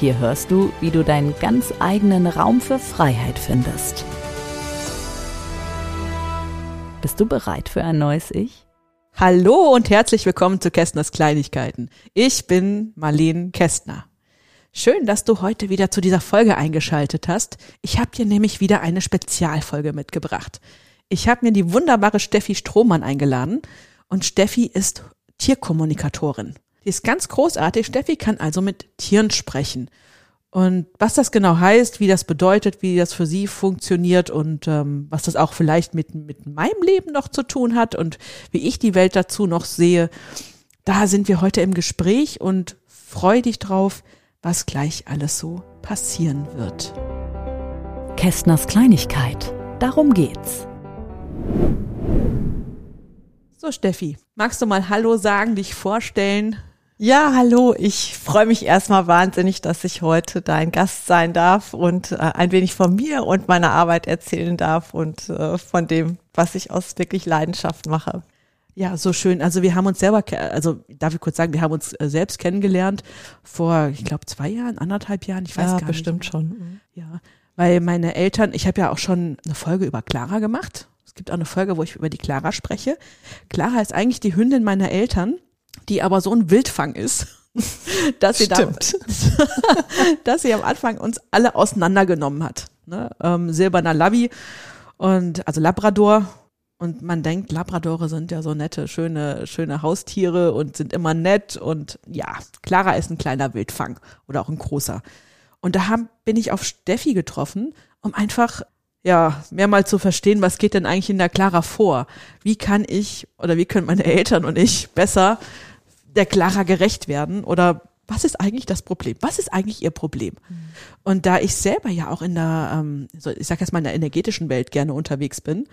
Hier hörst du, wie du deinen ganz eigenen Raum für Freiheit findest. Bist du bereit für ein neues Ich? Hallo und herzlich willkommen zu Kästners Kleinigkeiten. Ich bin Marlene Kästner. Schön, dass du heute wieder zu dieser Folge eingeschaltet hast. Ich habe dir nämlich wieder eine Spezialfolge mitgebracht. Ich habe mir die wunderbare Steffi Strohmann eingeladen und Steffi ist Tierkommunikatorin. Die ist ganz großartig. Steffi kann also mit Tieren sprechen. Und was das genau heißt, wie das bedeutet, wie das für sie funktioniert und ähm, was das auch vielleicht mit, mit meinem Leben noch zu tun hat und wie ich die Welt dazu noch sehe, da sind wir heute im Gespräch und freu dich drauf, was gleich alles so passieren wird. Kästners Kleinigkeit. Darum geht's. So, Steffi, magst du mal Hallo sagen, dich vorstellen? Ja, hallo. Ich freue mich erstmal wahnsinnig, dass ich heute dein Gast sein darf und äh, ein wenig von mir und meiner Arbeit erzählen darf und äh, von dem, was ich aus wirklich Leidenschaft mache. Ja, so schön. Also wir haben uns selber, also darf ich kurz sagen, wir haben uns äh, selbst kennengelernt vor, ich glaube, zwei Jahren, anderthalb Jahren, ich weiß ja, gar bestimmt nicht. schon. Mhm. Ja, weil meine Eltern, ich habe ja auch schon eine Folge über Clara gemacht es gibt auch eine Folge, wo ich über die Clara spreche. Clara ist eigentlich die Hündin meiner Eltern, die aber so ein Wildfang ist, dass sie, da, dass sie am Anfang uns alle auseinandergenommen hat. Ne? Ähm, silberner Labby und also Labrador. Und man denkt, Labradore sind ja so nette, schöne, schöne Haustiere und sind immer nett. Und ja, Clara ist ein kleiner Wildfang oder auch ein großer. Und da haben, bin ich auf Steffi getroffen, um einfach ja, mehrmals zu verstehen, was geht denn eigentlich in der Clara vor? Wie kann ich oder wie können meine Eltern und ich besser der Clara gerecht werden? Oder was ist eigentlich das Problem? Was ist eigentlich ihr Problem? Mhm. Und da ich selber ja auch in der, ähm, ich sag jetzt mal in der energetischen Welt gerne unterwegs bin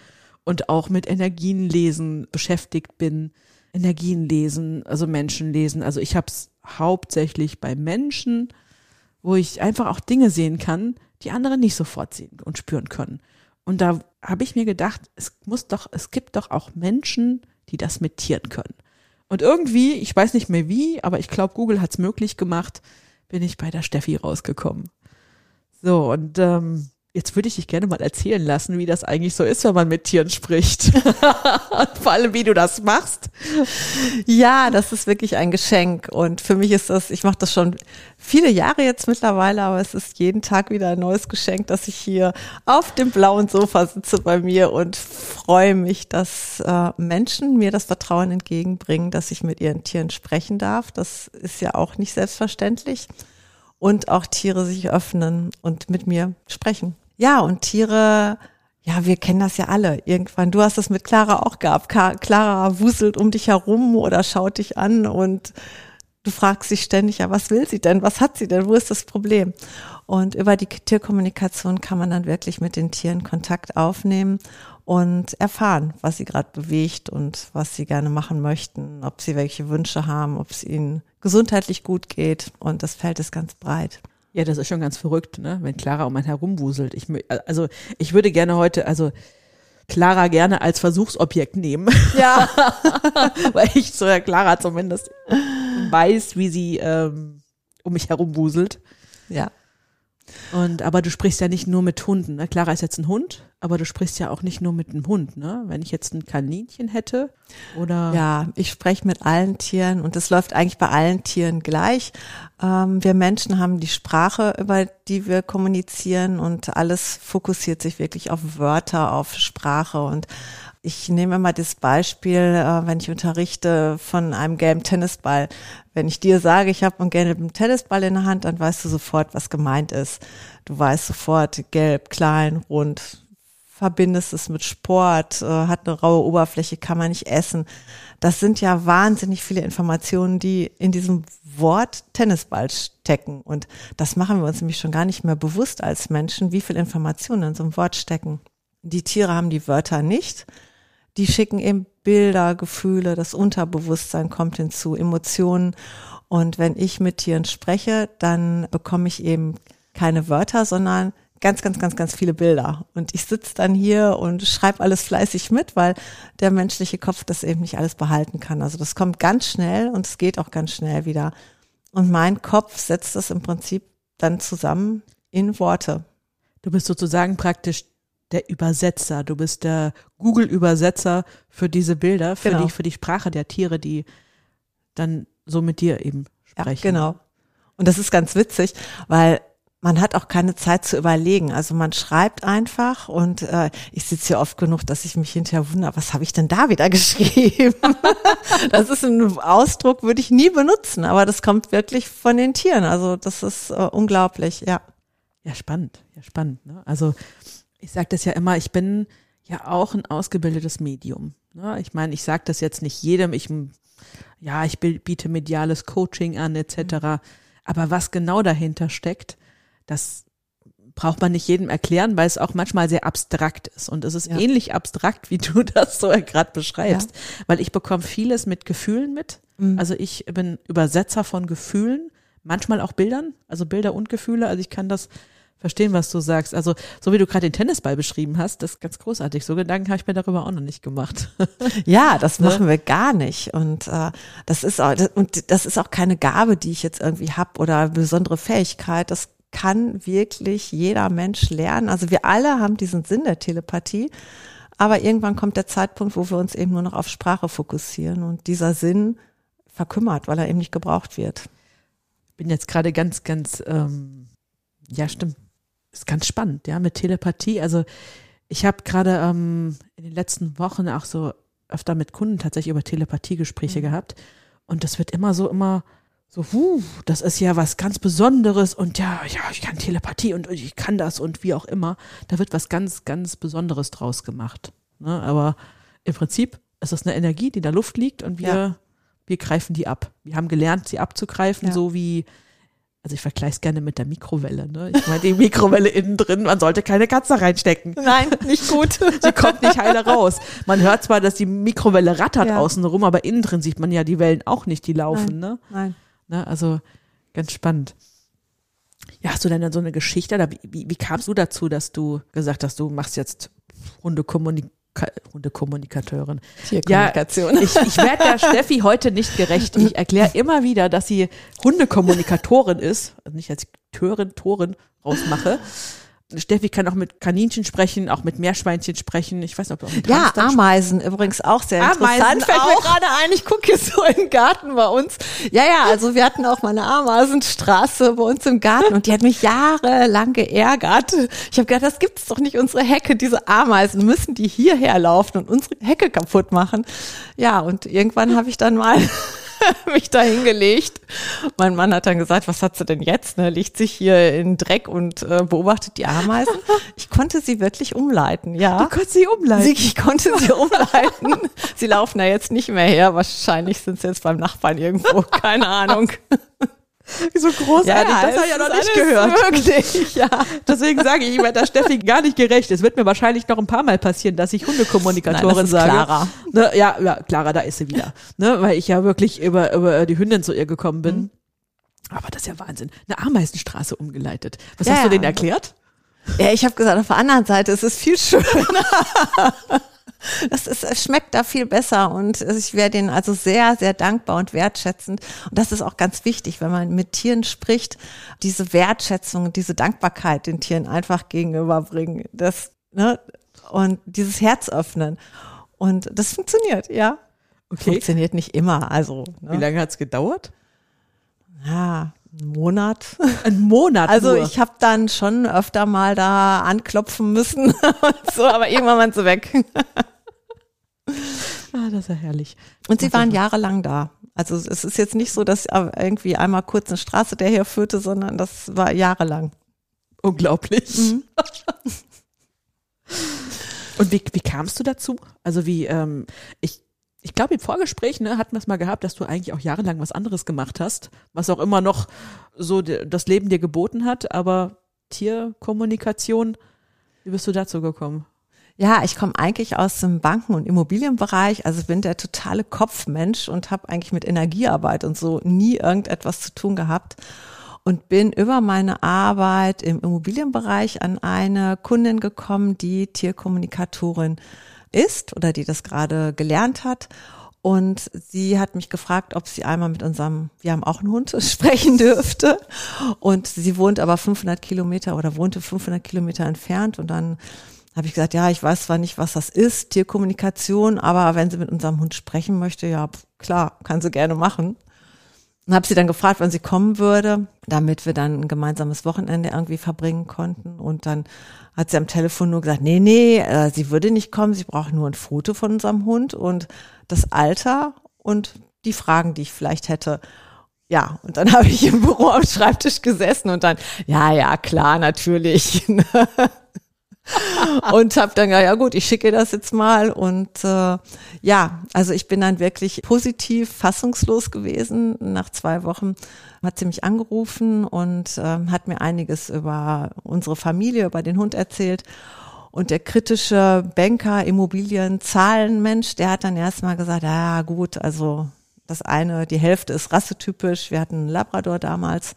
und auch mit Energien lesen beschäftigt bin, Energien lesen, also Menschen lesen. Also ich habe es hauptsächlich bei Menschen, wo ich einfach auch Dinge sehen kann, die andere nicht sofort sehen und spüren können. Und da habe ich mir gedacht, es muss doch, es gibt doch auch Menschen, die das mit Tieren können. Und irgendwie, ich weiß nicht mehr wie, aber ich glaube, Google hat es möglich gemacht, bin ich bei der Steffi rausgekommen. So, und ähm, Jetzt würde ich dich gerne mal erzählen lassen, wie das eigentlich so ist, wenn man mit Tieren spricht. Vor allem, wie du das machst. Ja, das ist wirklich ein Geschenk. Und für mich ist das, ich mache das schon viele Jahre jetzt mittlerweile, aber es ist jeden Tag wieder ein neues Geschenk, dass ich hier auf dem blauen Sofa sitze bei mir und freue mich, dass äh, Menschen mir das Vertrauen entgegenbringen, dass ich mit ihren Tieren sprechen darf. Das ist ja auch nicht selbstverständlich und auch Tiere sich öffnen und mit mir sprechen. Ja, und Tiere, ja, wir kennen das ja alle. Irgendwann, du hast das mit Clara auch gehabt. Clara wuselt um dich herum oder schaut dich an und du fragst dich ständig, ja, was will sie denn? Was hat sie denn? Wo ist das Problem? Und über die Tierkommunikation kann man dann wirklich mit den Tieren Kontakt aufnehmen und erfahren, was sie gerade bewegt und was sie gerne machen möchten, ob sie welche Wünsche haben, ob es ihnen gesundheitlich gut geht. Und das Feld ist ganz breit. Ja, das ist schon ganz verrückt, ne? Wenn Clara um einen herumwuselt. Ich, also ich würde gerne heute, also Clara gerne als Versuchsobjekt nehmen. Ja. Weil ich so ja Clara zumindest weiß, wie sie ähm, um mich herumwuselt. Ja. Und aber du sprichst ja nicht nur mit Hunden. Ne? Clara ist jetzt ein Hund, aber du sprichst ja auch nicht nur mit einem Hund. Ne? Wenn ich jetzt ein Kaninchen hätte oder ja, ich spreche mit allen Tieren und das läuft eigentlich bei allen Tieren gleich. Ähm, wir Menschen haben die Sprache, über die wir kommunizieren und alles fokussiert sich wirklich auf Wörter, auf Sprache und ich nehme mal das Beispiel, äh, wenn ich unterrichte von einem gelben Tennisball. Wenn ich dir sage, ich habe einen gelben Tennisball in der Hand, dann weißt du sofort, was gemeint ist. Du weißt sofort, gelb, klein, rund, verbindest es mit Sport, äh, hat eine raue Oberfläche, kann man nicht essen. Das sind ja wahnsinnig viele Informationen, die in diesem Wort Tennisball stecken. Und das machen wir uns nämlich schon gar nicht mehr bewusst als Menschen, wie viel Informationen in so einem Wort stecken. Die Tiere haben die Wörter nicht. Die schicken eben Bilder, Gefühle, das Unterbewusstsein kommt hinzu, Emotionen. Und wenn ich mit Tieren spreche, dann bekomme ich eben keine Wörter, sondern ganz, ganz, ganz, ganz viele Bilder. Und ich sitze dann hier und schreibe alles fleißig mit, weil der menschliche Kopf das eben nicht alles behalten kann. Also das kommt ganz schnell und es geht auch ganz schnell wieder. Und mein Kopf setzt das im Prinzip dann zusammen in Worte. Du bist sozusagen praktisch der Übersetzer. Du bist der Google-Übersetzer für diese Bilder, für, Genau. die, für die Sprache der Tiere, die dann so mit dir eben sprechen. Ja, genau. Und das ist ganz witzig, weil man hat auch keine Zeit zu überlegen. Also man schreibt einfach und äh, ich sitze hier oft genug, dass ich mich hinterher wundere, was habe ich denn da wieder geschrieben? das ist ein Ausdruck, würde ich nie benutzen, aber das kommt wirklich von den Tieren. Also das ist äh, unglaublich, ja. Ja, spannend, ja, spannend. Ne? Also ich sage das ja immer, ich bin ja auch ein ausgebildetes Medium. Ne? Ich meine, ich sage das jetzt nicht jedem, ich ja, ich bi- biete mediales Coaching an, etc. Aber was genau dahinter steckt, das braucht man nicht jedem erklären, weil es auch manchmal sehr abstrakt ist. Und es ist Ja. ähnlich abstrakt, wie du das so gerade beschreibst. Weil ich bekomme vieles mit Gefühlen mit. Mhm. Also ich bin Übersetzer von Gefühlen, manchmal auch Bildern, also Bilder und Gefühle. Also ich kann das verstehen, was du sagst. Also so wie du gerade den Tennisball beschrieben hast, das ist ganz großartig. So Gedanken habe ich mir darüber auch noch nicht gemacht. Ja, das Ne? machen wir gar nicht. Und äh, das ist auch, und das ist auch keine Gabe, die ich jetzt irgendwie hab oder eine besondere Fähigkeit. Das kann wirklich jeder Mensch lernen. Also wir alle haben diesen Sinn der Telepathie. Aber irgendwann kommt der Zeitpunkt, wo wir uns eben nur noch auf Sprache fokussieren und dieser Sinn verkümmert, weil er eben nicht gebraucht wird. bin jetzt gerade ganz, ganz, ähm, ja, stimmt. Ist ganz spannend, ja, mit Telepathie. Also ich habe gerade ähm, in den letzten Wochen auch so öfter mit Kunden tatsächlich über Telepathiegespräche gehabt. Und das wird immer so, immer so, huh, das ist ja was ganz Besonderes und ja, ja, ich kann Telepathie und ich kann das und wie auch immer. Da wird was ganz, ganz Besonderes draus gemacht. Ne? Aber im Prinzip ist das eine Energie, die in der Luft liegt und wir, Ja. wir greifen die ab. Wir haben gelernt, sie abzugreifen, Ja. so wie, also ich vergleiche es gerne mit der Mikrowelle. Ne? Ich meine, die Mikrowelle innen drin, man sollte keine Katze reinstecken. Nein, nicht gut. Sie kommt nicht heile raus. Man hört zwar, dass die Mikrowelle rattert Ja. außen rum, aber innen drin sieht man ja die Wellen auch nicht, die laufen. Ne? Nein. Ne? Also ganz spannend. Ja, hast du denn dann so eine Geschichte wie, wie, wie kamst du dazu, dass du gesagt hast, du machst jetzt Hundekommunika Hundekommunikateurin? Tierkommunikation. Ich, ich werde der Steffi heute nicht gerecht. Ich erkläre immer wieder, dass sie Hundekommunikatorin ist, also nicht als Törin, Torin rausmache. Steffi kann auch mit Kaninchen sprechen, auch mit Meerschweinchen sprechen. Ich weiß nicht, ob du auch mit Ja, Ameisen übrigens auch sehr Ameisen interessant. Fällt mir auch. gerade ein, ich gucke jetzt so in den Garten bei uns. Ja, ja, also wir hatten auch mal eine Ameisenstraße bei uns im Garten und die hat mich jahrelang geärgert. Ich habe gedacht, das gibt's doch nicht, unsere Hecke, diese Ameisen, müssen die hierher laufen und unsere Hecke kaputt machen. Ja, und irgendwann habe ich dann mal mich da hingelegt. Mein Mann hat dann gesagt, was hat sie denn jetzt? Ne? Liegt sich hier in Dreck und äh, beobachtet die Ameisen. Ich konnte sie wirklich umleiten, ja. Du kannst sie umleiten. Sie, ich konnte sie umleiten. sie laufen da jetzt nicht mehr her. Wahrscheinlich sind sie jetzt beim Nachbarn irgendwo. Keine Ahnung. so großartig, das habe ich ja noch nicht gehört. Wirklich, ja. Deswegen sage ich, ich werde der Steffi gar nicht gerecht. Es wird mir wahrscheinlich noch ein paar Mal passieren, dass ich Hundekommunikatorin Nein, das ist sage. Clara. Ne, ja, ja, Clara, da ist sie wieder. Ne, weil ich ja wirklich über, über die Hündin zu ihr gekommen bin. Mhm. Aber das ist ja Wahnsinn. Eine Ameisenstraße umgeleitet. Was Ja, hast du ja. denen erklärt? Ja, ich habe gesagt, auf der anderen Seite ist es viel schöner. Das ist, es schmeckt da viel besser und ich wäre denen also sehr, sehr dankbar und wertschätzend. Und das ist auch ganz wichtig, wenn man mit Tieren spricht, diese Wertschätzung, diese Dankbarkeit den Tieren einfach gegenüberbringen. Das, ne, und dieses Herz öffnen. Und das funktioniert, ja. Okay. Funktioniert nicht immer, also, Wie ne? lange hat's gedauert? ja, einen Monat. Ein Monat Also nur. ich habe dann schon öfter mal da anklopfen müssen und so, aber irgendwann waren sie weg. ah, das ist ja herrlich. Und sie waren jahrelang da. Also es ist jetzt nicht so, dass irgendwie einmal kurz eine Straße der hier führte, sondern das war jahrelang. Unglaublich. Mhm. Und wie, wie kamst du dazu? Also wie, ähm, ich, ich glaube im Vorgespräch, ne, hatten wir es mal gehabt, dass du eigentlich auch jahrelang was anderes gemacht hast, was auch immer noch so das Leben dir geboten hat, aber Tierkommunikation, wie bist du dazu gekommen? Ja, ich komme eigentlich aus dem Banken- und Immobilienbereich, also bin der totale Kopfmensch und habe eigentlich mit Energiearbeit und so nie irgendetwas zu tun gehabt und bin über meine Arbeit im Immobilienbereich an eine Kundin gekommen, die Tierkommunikatorin ist oder die das gerade gelernt hat. Und sie hat mich gefragt, ob sie einmal mit unserem, wir haben auch einen Hund, sprechen dürfte. Und sie wohnt aber 500 Kilometer oder wohnte 500 Kilometer entfernt. Und dann habe ich gesagt, ja, ich weiß zwar nicht, was das ist, Tierkommunikation, aber wenn sie mit unserem Hund sprechen möchte, ja, klar, kann sie gerne machen. Und habe sie dann gefragt, wann sie kommen würde, damit wir dann ein gemeinsames Wochenende irgendwie verbringen konnten. Und dann hat sie am Telefon nur gesagt, nee, nee, äh, sie würde nicht kommen, sie braucht nur ein Foto von unserem Hund und das Alter und die Fragen, die ich vielleicht hätte. Ja, und dann habe ich im Büro am Schreibtisch gesessen und dann, ja, ja, klar, natürlich. und habe dann ja, ja gut, ich schicke das jetzt mal und äh, ja, also ich bin dann wirklich positiv fassungslos gewesen. Nach zwei Wochen hat sie mich angerufen und äh, hat mir einiges über unsere Familie, über den Hund erzählt. Und der kritische Banker, Immobilien, Zahlenmensch, der hat dann erstmal gesagt, ja gut, also das eine, die Hälfte ist rassetypisch. Wir hatten einen Labrador damals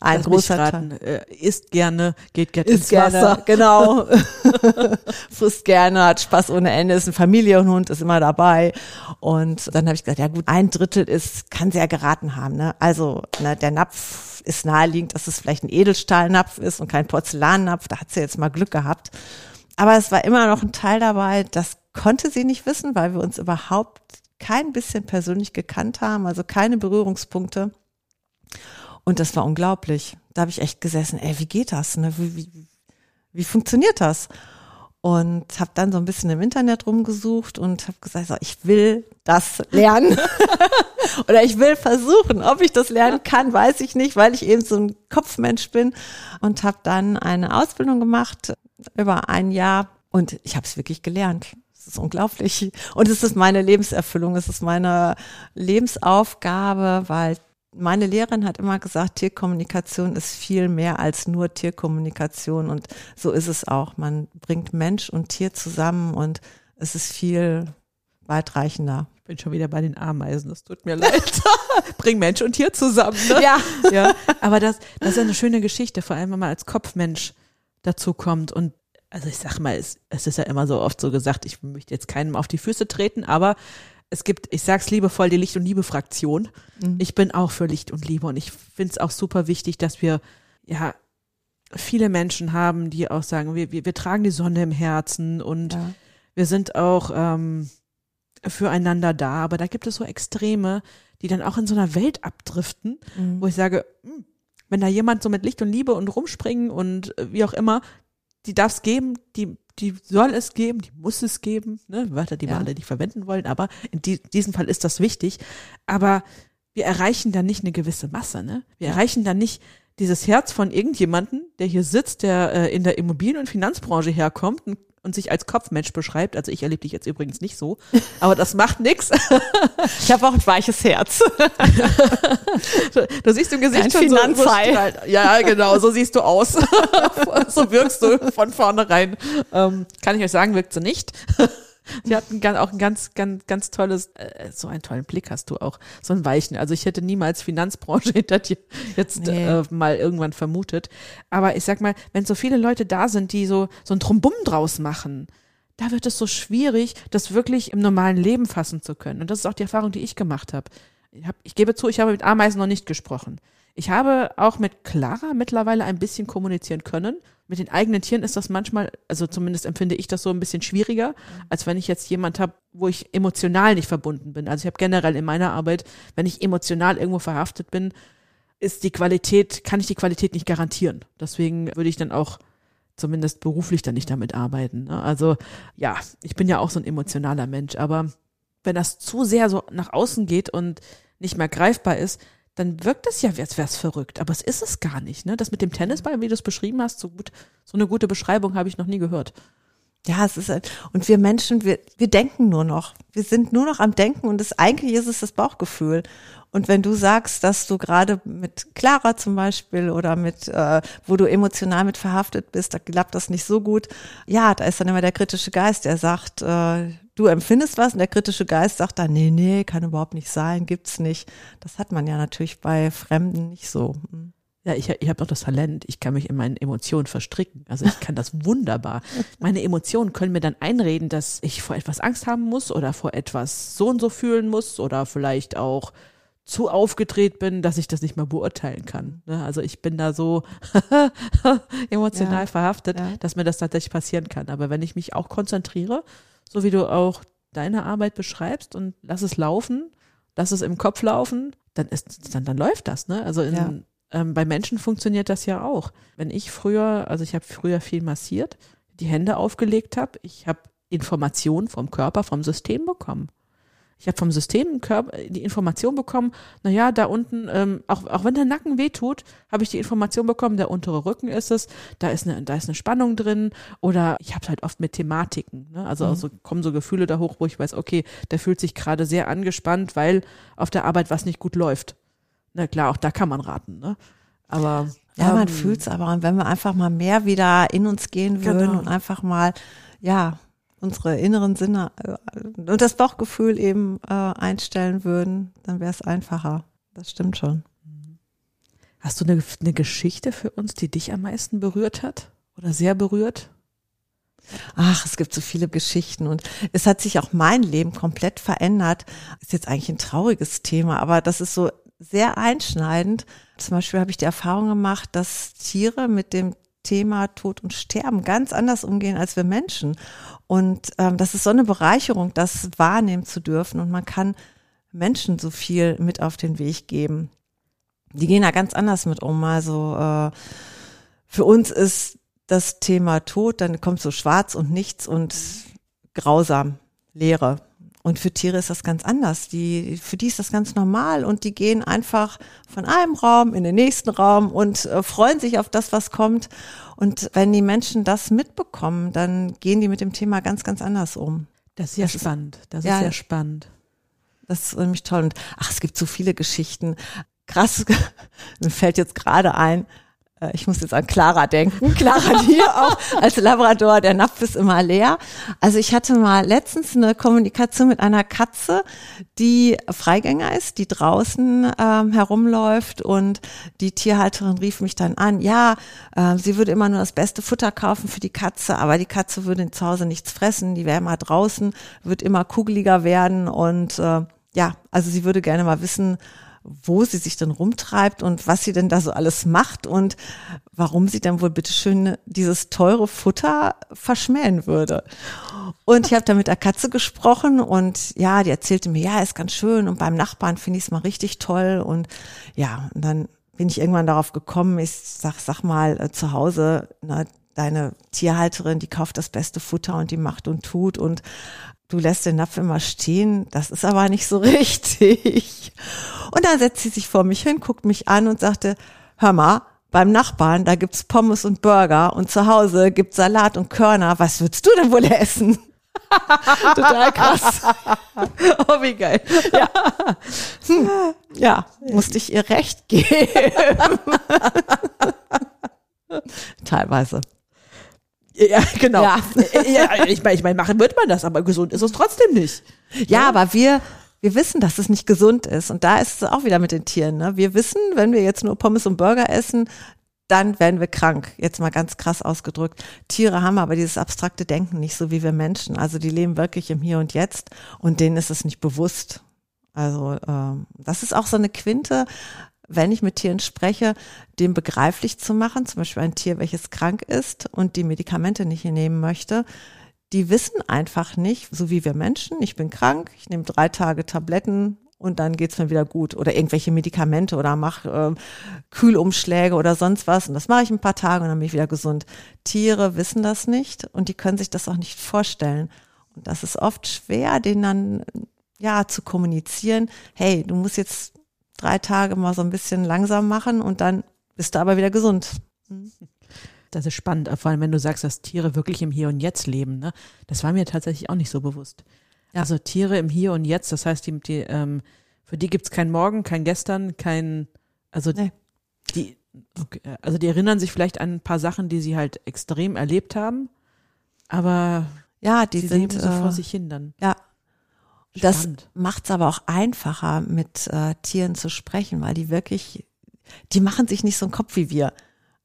ein Lass großer raten, äh, isst gerne, geht gerne ins gerne, Wasser. Genau. Frisst gerne, hat Spaß ohne Ende, ist ein Familienhund, ist immer dabei. Und dann habe ich gesagt, ja gut, ein Drittel ist, kann sie ja geraten haben. Ne? Also ne, der Napf ist naheliegend, dass es vielleicht ein Edelstahlnapf ist und kein Porzellannapf. Da hat sie jetzt mal Glück gehabt. Aber es war immer noch ein Teil dabei, das konnte sie nicht wissen, weil wir uns überhaupt kein bisschen persönlich gekannt haben, also keine Berührungspunkte. Und das war unglaublich. Da habe ich echt gesessen, ey, wie geht das? Ne? Wie, wie, wie funktioniert das? Und habe dann so ein bisschen im Internet rumgesucht und habe gesagt, so, ich will das lernen. Oder ich will versuchen. Ob ich das lernen kann, weiß ich nicht, weil ich eben so ein Kopfmensch bin. Und habe dann eine Ausbildung gemacht über ein Jahr. Und ich habe es wirklich gelernt. Es ist unglaublich. Und es ist meine Lebenserfüllung, es ist meine Lebensaufgabe, weil meine Lehrerin hat immer gesagt, Tierkommunikation ist viel mehr als nur Tierkommunikation und so ist es auch. Man bringt Mensch und Tier zusammen und es ist viel weitreichender. Ich bin schon wieder bei den Ameisen, das tut mir leid. Bring Mensch und Tier zusammen. Ne? Ja. ja. Aber das, das ist eine schöne Geschichte, vor allem wenn man als Kopfmensch dazu kommt und also ich sag mal, es, es ist ja immer so oft so gesagt, ich möchte jetzt keinem auf die Füße treten, aber es gibt, ich sag's liebevoll, die Licht- und Liebe-Fraktion. Mhm. Ich bin auch für Licht und Liebe und ich finde es auch super wichtig, dass wir ja viele Menschen haben, die auch sagen, wir, wir, wir tragen die Sonne im Herzen und ja. wir sind auch ähm, füreinander da. Aber da gibt es so Extreme, die dann auch in so einer Welt abdriften, mhm. wo ich sage, hm, wenn da jemand so mit Licht und Liebe und rumspringen und äh, wie auch immer, die darf es geben, die die soll es geben, die muss es geben, ne? Wörter, die ja. wir alle nicht verwenden wollen, aber in die, diesem Fall ist das wichtig. Aber wir erreichen dann nicht eine gewisse Masse, ne? Wir ja. erreichen dann nicht dieses Herz von irgendjemanden, der hier sitzt, der äh, in der Immobilien- und Finanzbranche herkommt, ein und sich als Kopfmensch beschreibt. Also ich erlebe dich jetzt übrigens nicht so, aber das macht nix. Ich habe auch ein weiches Herz. Du siehst im Gesicht ein schon Finanzfall. so, Ja, genau, so siehst du aus. So wirkst du von vornherein. Ähm, kann ich euch sagen, wirkt sie nicht. Sie hat ein, auch ein ganz, ganz, ganz tolles, äh, so einen tollen Blick hast du auch, so einen weichen. Also ich hätte niemals Finanzbranche hinter dir jetzt nee. äh, mal irgendwann vermutet. Aber ich sag mal, wenn so viele Leute da sind, die so, so ein Trumbum draus machen, da wird es so schwierig, das wirklich im normalen Leben fassen zu können. Und das ist auch die Erfahrung, die ich gemacht habe. Ich, hab, ich gebe zu, ich habe mit Ameisen noch nicht gesprochen. Ich habe auch mit Clara mittlerweile ein bisschen kommunizieren können mit den eigenen Tieren ist das manchmal, also zumindest empfinde ich das so ein bisschen schwieriger, als wenn ich jetzt jemand habe, wo ich emotional nicht verbunden bin. Also ich habe generell in meiner Arbeit, wenn ich emotional irgendwo verhaftet bin, ist die Qualität, kann ich die Qualität nicht garantieren. Deswegen würde ich dann auch zumindest beruflich dann nicht damit arbeiten. Ne? Also ja, ich bin ja auch so ein emotionaler Mensch, aber wenn das zu sehr so nach außen geht und nicht mehr greifbar ist, dann wirkt es ja, als wäre es verrückt. Aber es ist es gar nicht. Ne? Das mit dem Tennisball, wie du es beschrieben hast, so gut, so eine gute Beschreibung habe ich noch nie gehört. Ja, es ist ein, und wir Menschen, wir, wir denken nur noch. Wir sind nur noch am Denken und das eigentlich ist es das Bauchgefühl. Und wenn du sagst, dass du gerade mit Clara zum Beispiel oder mit, äh, wo du emotional mit verhaftet bist, da klappt das nicht so gut. Ja, da ist dann immer der kritische Geist, der sagt, äh, du empfindest was und der kritische Geist sagt dann, nee, nee, kann überhaupt nicht sein, gibt's nicht. Das hat man ja natürlich bei Fremden nicht so. Hm. Ja, ich, ich habe doch das Talent, ich kann mich in meinen Emotionen verstricken. Also ich kann das wunderbar. Meine Emotionen können mir dann einreden, dass ich vor etwas Angst haben muss oder vor etwas so und so fühlen muss oder vielleicht auch zu aufgedreht bin, dass ich das nicht mal beurteilen kann. Ne? Also ich bin da so emotional ja, verhaftet, ja. dass mir das tatsächlich passieren kann. Aber wenn ich mich auch konzentriere, so wie du auch deine Arbeit beschreibst und lass es laufen, lass es im Kopf laufen, dann ist, dann, dann läuft das, ne? Also in, ja. ähm, bei Menschen funktioniert das ja auch. Wenn ich früher, also ich habe früher viel massiert, die Hände aufgelegt habe, ich habe Informationen vom Körper, vom System bekommen. Ich habe vom System die Information bekommen, naja, da unten, ähm, auch, auch wenn der Nacken wehtut, habe ich die Information bekommen, der untere Rücken ist es, da ist eine, da ist eine Spannung drin oder ich habe halt oft mit Thematiken. Ne? Also, mhm. also kommen so Gefühle da hoch, wo ich weiß, okay, der fühlt sich gerade sehr angespannt, weil auf der Arbeit was nicht gut läuft. Na klar, auch da kann man raten, ne? Aber ja, ähm, man fühlt's aber, und wenn wir einfach mal mehr wieder in uns gehen würden genau. und einfach mal, ja, unsere inneren Sinne äh, und das Bauchgefühl eben äh, einstellen würden, dann wäre es einfacher. Das stimmt schon. Hast du eine, eine Geschichte für uns, die dich am meisten berührt hat oder sehr berührt? Ach, es gibt so viele Geschichten und es hat sich auch mein Leben komplett verändert. Ist jetzt eigentlich ein trauriges Thema, aber das ist so sehr einschneidend. Zum Beispiel habe ich die Erfahrung gemacht, dass Tiere mit dem Thema Tod und Sterben ganz anders umgehen als wir Menschen. Und ähm, das ist so eine Bereicherung, das wahrnehmen zu dürfen. Und man kann Menschen so viel mit auf den Weg geben. Die gehen da ganz anders mit um. Also äh, für uns ist das Thema Tod, dann kommt so schwarz und nichts und grausam, Leere. Und für Tiere ist das ganz anders. Die, für die ist das ganz normal und die gehen einfach von einem Raum in den nächsten Raum und äh, freuen sich auf das, was kommt. Und wenn die Menschen das mitbekommen, dann gehen die mit dem Thema ganz, ganz anders um. Das ist ja das spannend. Das ja, ist sehr spannend. Das ist nämlich toll. Und ach, es gibt so viele Geschichten. Krass, mir fällt jetzt gerade ein, ich muss jetzt an Clara denken. Clara hier auch als Labrador, der Napf ist immer leer. Also ich hatte mal letztens eine Kommunikation mit einer Katze, die Freigänger ist, die draußen ähm, herumläuft und die Tierhalterin rief mich dann an, ja, äh, sie würde immer nur das beste Futter kaufen für die Katze, aber die Katze würde zu Hause nichts fressen, die wäre immer draußen, wird immer kugeliger werden und äh, ja, also sie würde gerne mal wissen, wo sie sich denn rumtreibt und was sie denn da so alles macht und warum sie denn wohl bitteschön dieses teure Futter verschmähen würde. Und ich habe da mit der Katze gesprochen und ja, die erzählte mir, ja, ist ganz schön und beim Nachbarn finde ich es mal richtig toll und ja, und dann bin ich irgendwann darauf gekommen, ich sag, sag mal, äh, zu Hause, na, deine Tierhalterin, die kauft das beste Futter und die macht und tut und du lässt den Napf immer stehen, das ist aber nicht so richtig. Und dann setzt sie sich vor mich hin, guckt mich an und sagte, hör mal, beim Nachbarn, da gibt's Pommes und Burger und zu Hause gibt's Salat und Körner. Was würdest du denn wohl essen? Total krass. oh, wie geil. Ja. Hm. ja, musste ich ihr recht geben. Teilweise. Ja, genau. Ja. ja ich meine, ich mein, machen wird man das, aber gesund ist es trotzdem nicht. Ja, ja, aber wir, wir wissen, dass es nicht gesund ist. Und da ist es auch wieder mit den Tieren. Ne? Wir wissen, wenn wir jetzt nur Pommes und Burger essen, dann werden wir krank. Jetzt mal ganz krass ausgedrückt. Tiere haben aber dieses abstrakte Denken nicht so wie wir Menschen. Also die leben wirklich im Hier und Jetzt und denen ist es nicht bewusst. Also ähm, das ist auch so eine Quinte wenn ich mit Tieren spreche, dem begreiflich zu machen, zum Beispiel ein Tier, welches krank ist und die Medikamente nicht nehmen möchte, die wissen einfach nicht, so wie wir Menschen, ich bin krank, ich nehme drei Tage Tabletten und dann geht's mir wieder gut oder irgendwelche Medikamente oder mache äh, Kühlumschläge oder sonst was und das mache ich ein paar Tage und dann bin ich wieder gesund. Tiere wissen das nicht und die können sich das auch nicht vorstellen. Und das ist oft schwer, denen dann ja zu kommunizieren, hey, du musst jetzt drei Tage mal so ein bisschen langsam machen und dann bist du aber wieder gesund. Das ist spannend, vor allem wenn du sagst, dass Tiere wirklich im Hier und Jetzt leben. Ne? Das war mir tatsächlich auch nicht so bewusst. Ja. Also Tiere im Hier und Jetzt, das heißt, die, die, ähm, für die gibt's kein Morgen, kein Gestern, kein, also nee. die, okay, also die erinnern sich vielleicht an ein paar Sachen, die sie halt extrem erlebt haben, aber ja, die sind so vor äh, sich hin dann. Ja. Das macht's aber auch einfacher, mit äh, Tieren zu sprechen, weil die wirklich, die machen sich nicht so einen Kopf wie wir.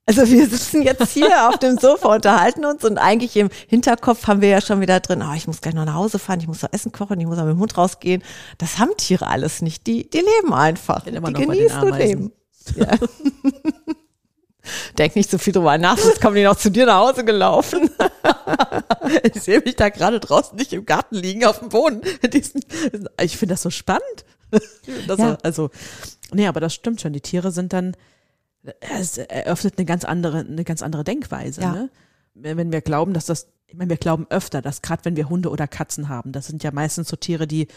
Also wir sitzen jetzt hier auf dem Sofa, unterhalten uns und eigentlich im Hinterkopf haben wir ja schon wieder drin, oh, ich muss gleich noch nach Hause fahren, ich muss noch Essen kochen, ich muss auch mit dem Hund rausgehen. Das haben Tiere alles nicht. Die, die leben einfach. Die genießen und leben. Ja. Denk nicht so viel drüber nach, sonst kommen die noch zu dir nach Hause gelaufen. ich sehe mich da gerade draußen nicht im Garten liegen auf dem Boden. Ich finde das so spannend. Das ja. Also, nee, aber das stimmt schon. Die Tiere sind dann, es eröffnet eine ganz andere, eine ganz andere Denkweise. Ja. Ne? Wenn wir glauben, dass das, ich meine, wir glauben öfter, dass gerade wenn wir Hunde oder Katzen haben, das sind ja meistens so Tiere, die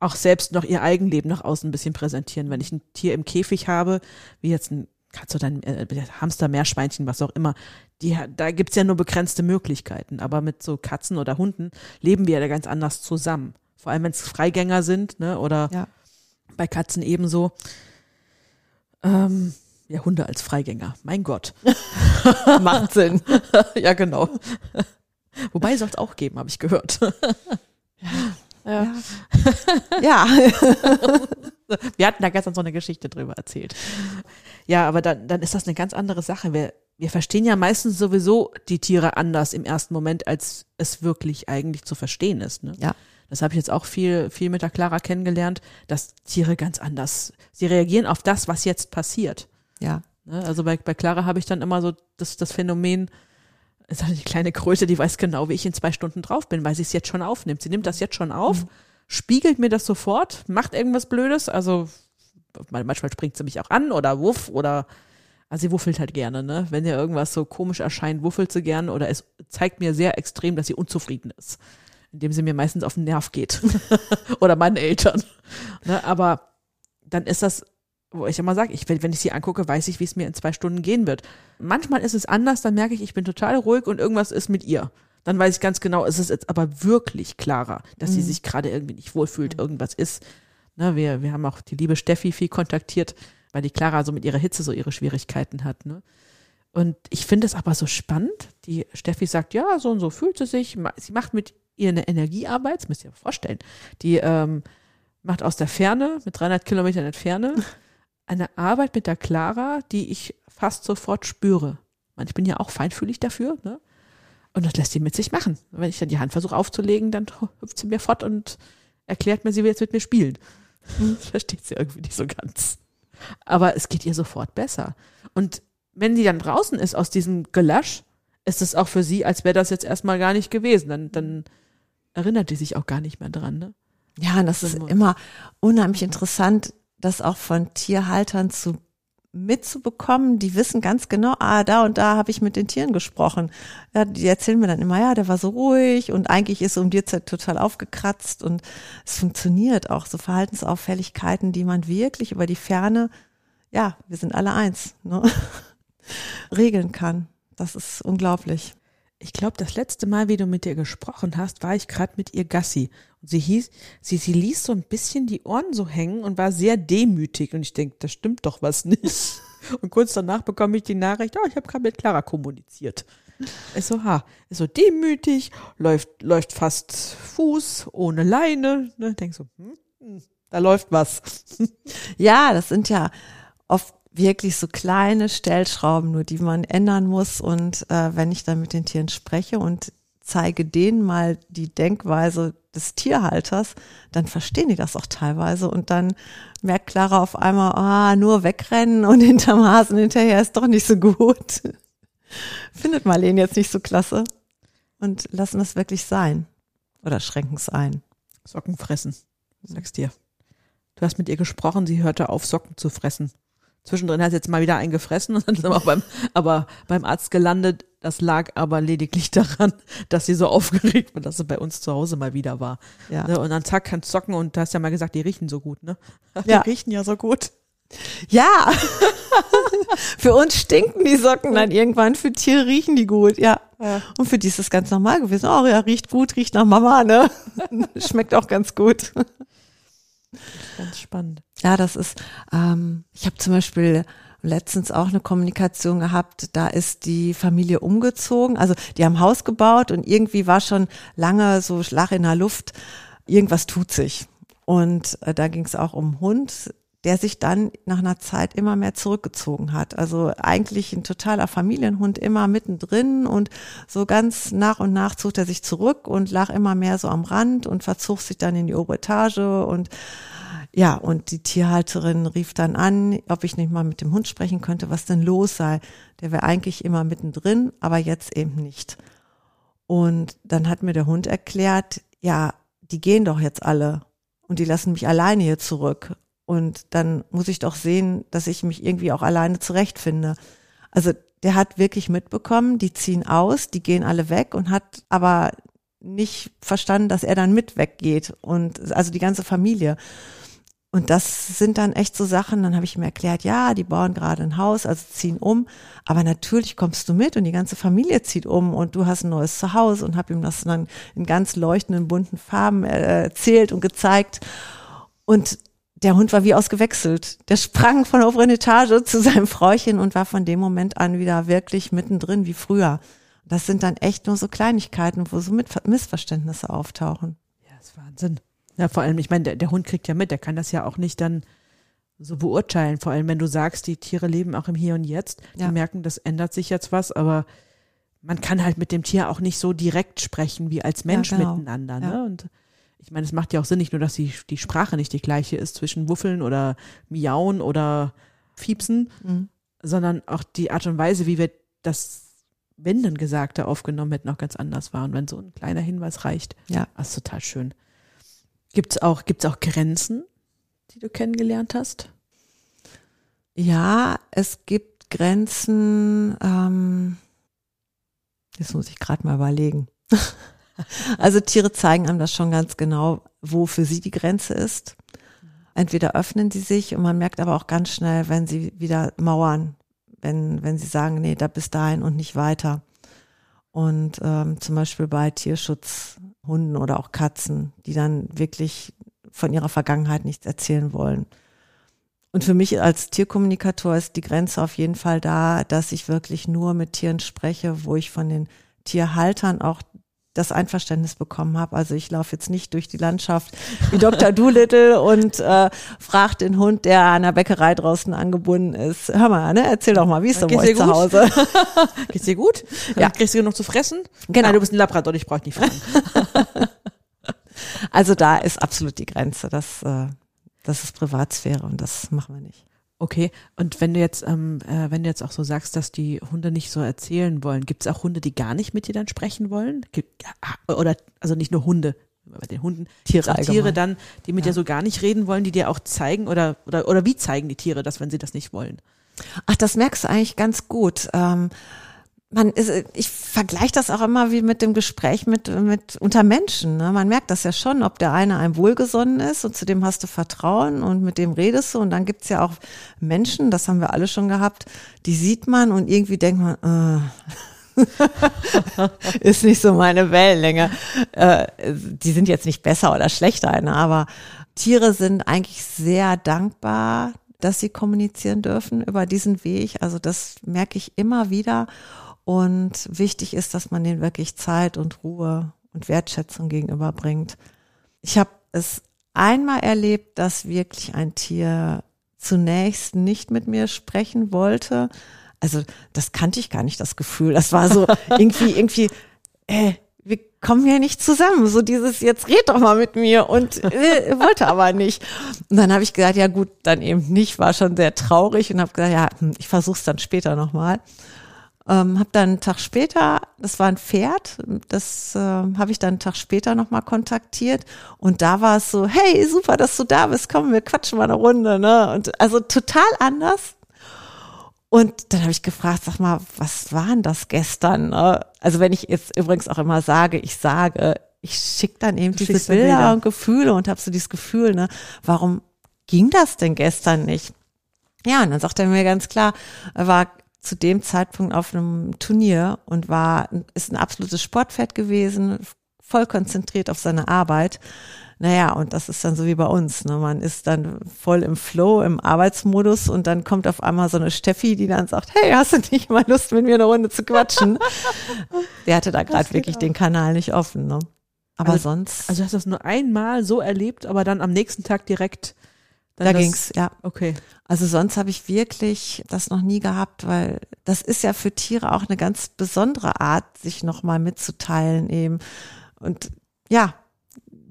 auch selbst noch ihr Eigenleben nach außen ein bisschen präsentieren. Wenn ich ein Tier im Käfig habe, wie jetzt ein Katze oder ein äh, Hamster, Meerschweinchen, was auch immer, die, da gibt's ja nur begrenzte Möglichkeiten. Aber mit so Katzen oder Hunden leben wir ja ganz anders zusammen. Vor allem, wenn es Freigänger sind, ne? Oder ja. bei Katzen ebenso. Ähm, ja, Hunde als Freigänger. Mein Gott. Macht Sinn. ja, genau. Wobei soll es auch geben, habe ich gehört. ja. ja. ja. Wir hatten da gestern so eine Geschichte drüber erzählt. Ja, aber dann, dann ist das eine ganz andere Sache. Wir, wir verstehen ja meistens sowieso die Tiere anders im ersten Moment, als es wirklich eigentlich zu verstehen ist. Ne? Ja. Das habe ich jetzt auch viel, viel mit der Clara kennengelernt, dass Tiere ganz anders, sie reagieren auf das, was jetzt passiert. Ja. Ne? Also bei, bei Clara habe ich dann immer so das, das Phänomen, ist halt die kleine Kröte, die weiß genau, wie ich in zwei Stunden drauf bin, weil sie es jetzt schon aufnimmt. Sie nimmt das jetzt schon auf. Mhm spiegelt mir das sofort, macht irgendwas Blödes, also manchmal springt sie mich auch an oder wuff oder also sie wuffelt halt gerne, ne? Wenn ihr irgendwas so komisch erscheint, wuffelt sie gerne oder es zeigt mir sehr extrem, dass sie unzufrieden ist. Indem sie mir meistens auf den Nerv geht. oder meinen Eltern. Ne? Aber dann ist das, wo ich immer sage, ich, wenn ich sie angucke, weiß ich, wie es mir in zwei Stunden gehen wird. Manchmal ist es anders, dann merke ich, ich bin total ruhig und irgendwas ist mit ihr dann weiß ich ganz genau, es ist jetzt aber wirklich klarer, dass mhm. sie sich gerade irgendwie nicht wohlfühlt, mhm. irgendwas ist. Ne, wir, wir haben auch die liebe Steffi viel kontaktiert, weil die Clara so mit ihrer Hitze so ihre Schwierigkeiten hat. Ne? Und ich finde es aber so spannend. Die Steffi sagt, ja, so und so fühlt sie sich. Sie macht mit ihr eine Energiearbeit, das müsst ihr euch vorstellen. Die ähm, macht aus der Ferne, mit 300 Kilometern Entferne, eine Arbeit mit der Clara, die ich fast sofort spüre. Ich bin ja auch feinfühlig dafür, ne? Und das lässt sie mit sich machen. Wenn ich dann die Hand versuche aufzulegen, dann hüpft sie mir fort und erklärt mir, sie will jetzt mit mir spielen. Das versteht sie irgendwie nicht so ganz. Aber es geht ihr sofort besser. Und wenn sie dann draußen ist aus diesem Gelasch, ist es auch für sie, als wäre das jetzt erstmal gar nicht gewesen. Dann, dann erinnert die sich auch gar nicht mehr dran. Ne? Ja, und das ist immer unheimlich interessant, das auch von Tierhaltern zu mitzubekommen, die wissen ganz genau, ah, da und da habe ich mit den Tieren gesprochen. Ja, die erzählen mir dann immer, ja, der war so ruhig und eigentlich ist um die Zeit total aufgekratzt und es funktioniert auch, so Verhaltensauffälligkeiten, die man wirklich über die Ferne, ja, wir sind alle eins, ne, regeln kann. Das ist unglaublich. Ich glaube, das letzte Mal, wie du mit ihr gesprochen hast, war ich gerade mit ihr Gassi. Und sie hieß, sie, sie ließ so ein bisschen die Ohren so hängen und war sehr demütig. Und ich denke, das stimmt doch was nicht. Und kurz danach bekomme ich die Nachricht, oh, ich habe gerade mit Clara kommuniziert. Ich so, ha, ist so demütig, läuft, läuft fast Fuß, ohne Leine. Ne? Denk so, hm, hm, da läuft was. Ja, das sind ja oft wirklich so kleine Stellschrauben, nur die man ändern muss. Und äh, wenn ich dann mit den Tieren spreche und zeige denen mal die Denkweise des Tierhalters, dann verstehen die das auch teilweise. Und dann merkt Clara auf einmal, ah, nur wegrennen und hinterm Hasen hinterher ist doch nicht so gut. Findet Marlene jetzt nicht so klasse. Und lassen es wirklich sein. Oder schränken es ein. Socken fressen, sagst dir. Du hast mit ihr gesprochen, sie hörte auf, Socken zu fressen. Zwischendrin hat sie jetzt mal wieder einen gefressen und dann sind wir auch beim, aber beim Arzt gelandet. Das lag aber lediglich daran, dass sie so aufgeregt war, dass sie bei uns zu Hause mal wieder war. Ja. Ne, und dann zack, kann zocken und du hast ja mal gesagt, die riechen so gut, ne? Die ja. riechen ja so gut. Ja, für uns stinken die Socken dann irgendwann, für Tiere riechen die gut, ja. ja. Und für die ist das ganz normal gewesen. Oh ja, riecht gut, riecht nach Mama, ne? Schmeckt auch ganz gut. Ganz spannend. Ja, das ist, ähm, ich habe zum Beispiel letztens auch eine Kommunikation gehabt, da ist die Familie umgezogen, also die haben Haus gebaut und irgendwie war schon lange so Schlag in der Luft, irgendwas tut sich. Und äh, da ging es auch um Hund, der sich dann nach einer Zeit immer mehr zurückgezogen hat. Also eigentlich ein totaler Familienhund immer mittendrin und so ganz nach und nach zog er sich zurück und lag immer mehr so am Rand und verzog sich dann in die obere Etage und ja, und die Tierhalterin rief dann an, ob ich nicht mal mit dem Hund sprechen könnte, was denn los sei. Der wäre eigentlich immer mittendrin, aber jetzt eben nicht. Und dann hat mir der Hund erklärt, ja, die gehen doch jetzt alle und die lassen mich alleine hier zurück. Und dann muss ich doch sehen, dass ich mich irgendwie auch alleine zurechtfinde. Also der hat wirklich mitbekommen, die ziehen aus, die gehen alle weg und hat aber nicht verstanden, dass er dann mit weggeht und also die ganze Familie. Und das sind dann echt so Sachen, dann habe ich ihm erklärt, ja, die bauen gerade ein Haus, also ziehen um, aber natürlich kommst du mit und die ganze Familie zieht um und du hast ein neues Zuhause und habe ihm das dann in ganz leuchtenden, bunten Farben äh, erzählt und gezeigt. Und der Hund war wie ausgewechselt. Der sprang von der oberen Etage zu seinem Fräuchen und war von dem Moment an wieder wirklich mittendrin wie früher. Das sind dann echt nur so Kleinigkeiten, wo so Missverständnisse auftauchen. Ja, ist Wahnsinn. Ja, vor allem, ich meine, der, der Hund kriegt ja mit, der kann das ja auch nicht dann so beurteilen. Vor allem, wenn du sagst, die Tiere leben auch im Hier und Jetzt. Ja. Die merken, das ändert sich jetzt was, aber man kann halt mit dem Tier auch nicht so direkt sprechen wie als Mensch ja, genau. miteinander. Ne? Ja. Und ich meine, es macht ja auch Sinn, nicht nur, dass die, die Sprache nicht die gleiche ist zwischen Wuffeln oder Miauen oder Fiepsen, mhm. sondern auch die Art und Weise, wie wir das, wenn dann Gesagte aufgenommen hätten, auch ganz anders war. Und wenn so ein kleiner Hinweis reicht, ja, das ist total schön. Gibt es auch, gibt's auch Grenzen, die du kennengelernt hast? Ja, es gibt Grenzen, ähm, jetzt muss ich gerade mal überlegen. Also Tiere zeigen einem das schon ganz genau, wo für sie die Grenze ist. Entweder öffnen sie sich und man merkt aber auch ganz schnell, wenn sie wieder mauern, wenn, wenn sie sagen, nee, da bis dahin und nicht weiter. Und ähm, zum Beispiel bei Tierschutzhunden oder auch Katzen, die dann wirklich von ihrer Vergangenheit nichts erzählen wollen. Und für mich als Tierkommunikator ist die Grenze auf jeden Fall da, dass ich wirklich nur mit Tieren spreche, wo ich von den Tierhaltern auch das Einverständnis bekommen habe. Also ich laufe jetzt nicht durch die Landschaft wie Dr. Doolittle und äh, frage den Hund, der an der Bäckerei draußen angebunden ist. Hör mal, ne? erzähl doch mal, wie ist denn bei euch zu Hause? Geht's dir gut? Ja. Kriegst du genug zu fressen? Genau. Nein, du bist ein Labrador, ich brauche nicht fragen. also da ist absolut die Grenze. Das, äh, das ist Privatsphäre und das machen wir nicht. Okay, und wenn du jetzt, ähm, äh, wenn du jetzt auch so sagst, dass die Hunde nicht so erzählen wollen, gibt es auch Hunde, die gar nicht mit dir dann sprechen wollen? Oder also nicht nur Hunde, bei den Hunden, Tiere, Tiere dann, die mit ja. dir so gar nicht reden wollen, die dir auch zeigen oder oder oder wie zeigen die Tiere das, wenn sie das nicht wollen? Ach, das merkst du eigentlich ganz gut. Ähm, man ist, ich vergleiche das auch immer wie mit dem Gespräch mit, mit unter Menschen. Ne? Man merkt das ja schon, ob der eine einem wohlgesonnen ist und zu dem hast du Vertrauen und mit dem redest du. Und dann gibt's ja auch Menschen, das haben wir alle schon gehabt, die sieht man und irgendwie denkt man, äh, ist nicht so meine Wellenlänge. Äh, die sind jetzt nicht besser oder schlechter, ne? aber Tiere sind eigentlich sehr dankbar, dass sie kommunizieren dürfen über diesen Weg. Also das merke ich immer wieder. Und wichtig ist, dass man denen wirklich Zeit und Ruhe und Wertschätzung gegenüberbringt. Ich habe es einmal erlebt, dass wirklich ein Tier zunächst nicht mit mir sprechen wollte. Also das kannte ich gar nicht, das Gefühl. Das war so irgendwie, irgendwie, äh, wir kommen ja nicht zusammen. So dieses, jetzt red doch mal mit mir und äh, wollte aber nicht. Und dann habe ich gesagt, ja gut, dann eben nicht, war schon sehr traurig und habe gesagt, ja, hm, ich versuche es dann später nochmal. Ähm, habe dann einen Tag später, das war ein Pferd, das äh, habe ich dann einen Tag später nochmal kontaktiert und da war es so, hey, super, dass du da bist, komm, wir quatschen mal eine Runde, ne? Und also total anders. Und dann habe ich gefragt, sag mal, was war denn das gestern? Ne? Also wenn ich jetzt übrigens auch immer sage, ich sage, ich schicke dann eben du diese Bilder, Bilder, und Gefühle und habe so dieses Gefühl, ne, warum ging das denn gestern nicht? Ja, und dann sagt er mir ganz klar, er war zu dem Zeitpunkt auf einem Turnier und war, ist ein absolutes Sportfett gewesen, voll konzentriert auf seine Arbeit. Naja, und das ist dann so wie bei uns. Ne? Man ist dann voll im Flow, im Arbeitsmodus und dann kommt auf einmal so eine Steffi, die dann sagt, hey, hast du nicht mal Lust, mit mir eine Runde zu quatschen? Der hatte da gerade wirklich auch. den Kanal nicht offen. Ne? Aber also, sonst. Also hast du das nur einmal so erlebt, aber dann am nächsten Tag direkt. Da ging's, ja. Okay. Also sonst habe ich wirklich das noch nie gehabt, weil das ist ja für Tiere auch eine ganz besondere Art, sich nochmal mitzuteilen eben. Und ja,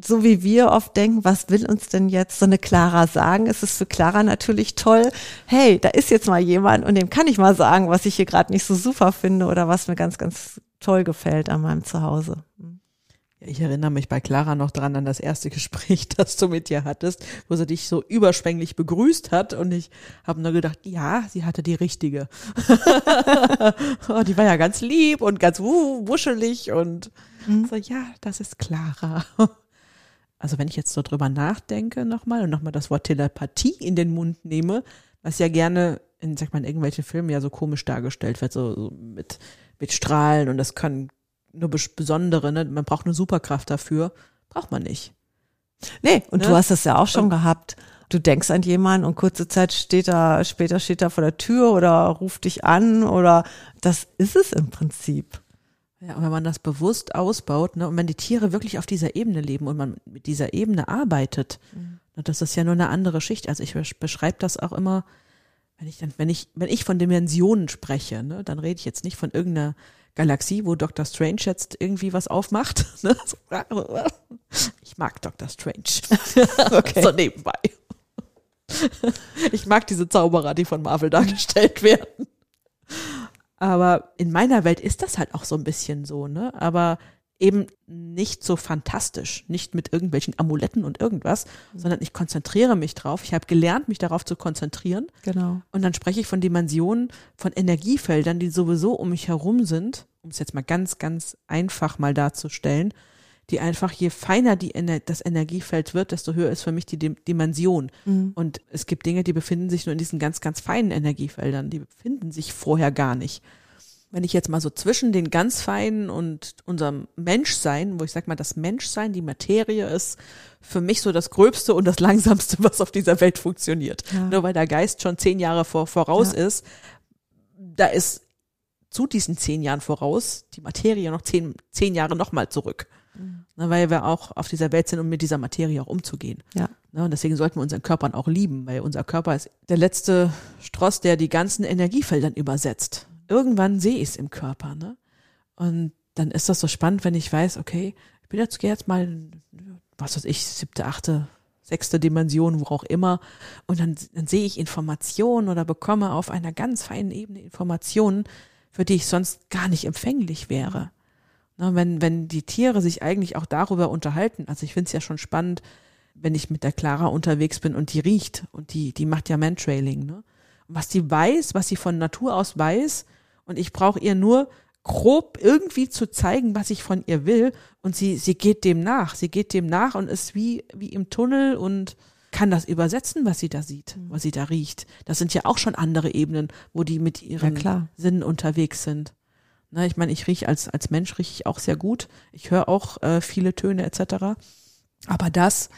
so wie wir oft denken, was will uns denn jetzt so eine Clara sagen? Es ist für Clara natürlich toll, hey, da ist jetzt mal jemand und dem kann ich mal sagen, was ich hier gerade nicht so super finde oder was mir ganz, ganz toll gefällt an meinem Zuhause. Ich erinnere mich bei Clara noch dran an das erste Gespräch, das du mit ihr hattest, wo sie dich so überschwänglich begrüßt hat und ich habe nur gedacht, ja, sie hatte die richtige. oh, die war ja ganz lieb und ganz wuschelig und mhm. so, ja, das ist Clara also wenn ich jetzt so drüber nachdenke nochmal und nochmal das Wort Telepathie in den Mund nehme, was ja gerne in, sag mal, in irgendwelchen Filmen ja so komisch dargestellt wird, so, so mit, mit Strahlen und das können nur besondere, ne? man braucht eine Superkraft dafür, braucht man nicht. Nee, und ne? du hast das ja auch schon und, gehabt. Du denkst an jemanden und kurze Zeit steht er, später steht er vor der Tür oder ruft dich an oder das ist es im Prinzip. Ja, und wenn man das bewusst ausbaut, ne, und wenn die Tiere wirklich auf dieser Ebene leben und man mit dieser Ebene arbeitet, mhm. Ne, das ist ja nur eine andere Schicht. Also ich beschreibe das auch immer, wenn ich dann, wenn ich, wenn ich von Dimensionen spreche, ne, dann rede ich jetzt nicht von irgendeiner Galaxie, wo Dr. Strange jetzt irgendwie was aufmacht. Ne? Ich mag Dr. Strange. Okay. so nebenbei. Ich mag diese Zauberer, die von Marvel dargestellt werden. Aber in meiner Welt ist das halt auch so ein bisschen so, ne? Aber eben nicht so fantastisch, nicht mit irgendwelchen Amuletten und irgendwas, mhm. sondern ich konzentriere mich drauf. Ich habe gelernt, mich darauf zu konzentrieren. Genau. Und dann spreche ich von Dimensionen, von Energiefeldern, die sowieso um mich herum sind, um es jetzt mal ganz, ganz einfach mal darzustellen, die einfach, je feiner die, das Energiefeld wird, desto höher ist für mich die Dimension. Mhm. Und es gibt Dinge, die befinden sich nur in diesen ganz, ganz feinen Energiefeldern, die befinden sich vorher gar nicht. Wenn ich jetzt mal so zwischen den ganz feinen und unserem Menschsein, wo ich sag mal, das Menschsein, die Materie ist für mich so das Gröbste und das Langsamste, was auf dieser Welt funktioniert. Ja. Nur weil der Geist schon zehn Jahre vor, voraus ja. ist, da ist zu diesen zehn Jahren voraus die Materie noch zehn, zehn Jahre nochmal zurück. Mhm. Na, weil wir auch auf dieser Welt sind, um mit dieser Materie auch umzugehen. Ja. Na, und deswegen sollten wir unseren Körpern auch lieben, weil unser Körper ist der letzte Stross, der die ganzen Energiefeldern übersetzt. Irgendwann sehe ich es im Körper. Ne? Und dann ist das so spannend, wenn ich weiß, okay, ich bin jetzt, gehe jetzt mal, was weiß ich, siebte, achte, sechste Dimension, wo auch immer. Und dann, dann sehe ich Informationen oder bekomme auf einer ganz feinen Ebene Informationen, für die ich sonst gar nicht empfänglich wäre. Na, wenn, wenn die Tiere sich eigentlich auch darüber unterhalten, also ich finde es ja schon spannend, wenn ich mit der Clara unterwegs bin und die riecht und die, die macht ja Mantrailing, ne? Was die weiß, was sie von Natur aus weiß, und ich brauche ihr nur grob irgendwie zu zeigen, was ich von ihr will, und sie, sie geht dem nach. Sie geht dem nach und ist wie, wie im Tunnel und kann das übersetzen, was sie da sieht, mhm. was sie da riecht. Das sind ja auch schon andere Ebenen, wo die mit ihren ja, Sinnen unterwegs sind. Ne, ich meine, ich rieche als, als Mensch rieche ich auch sehr gut. Ich höre auch äh, viele Töne etc. Aber das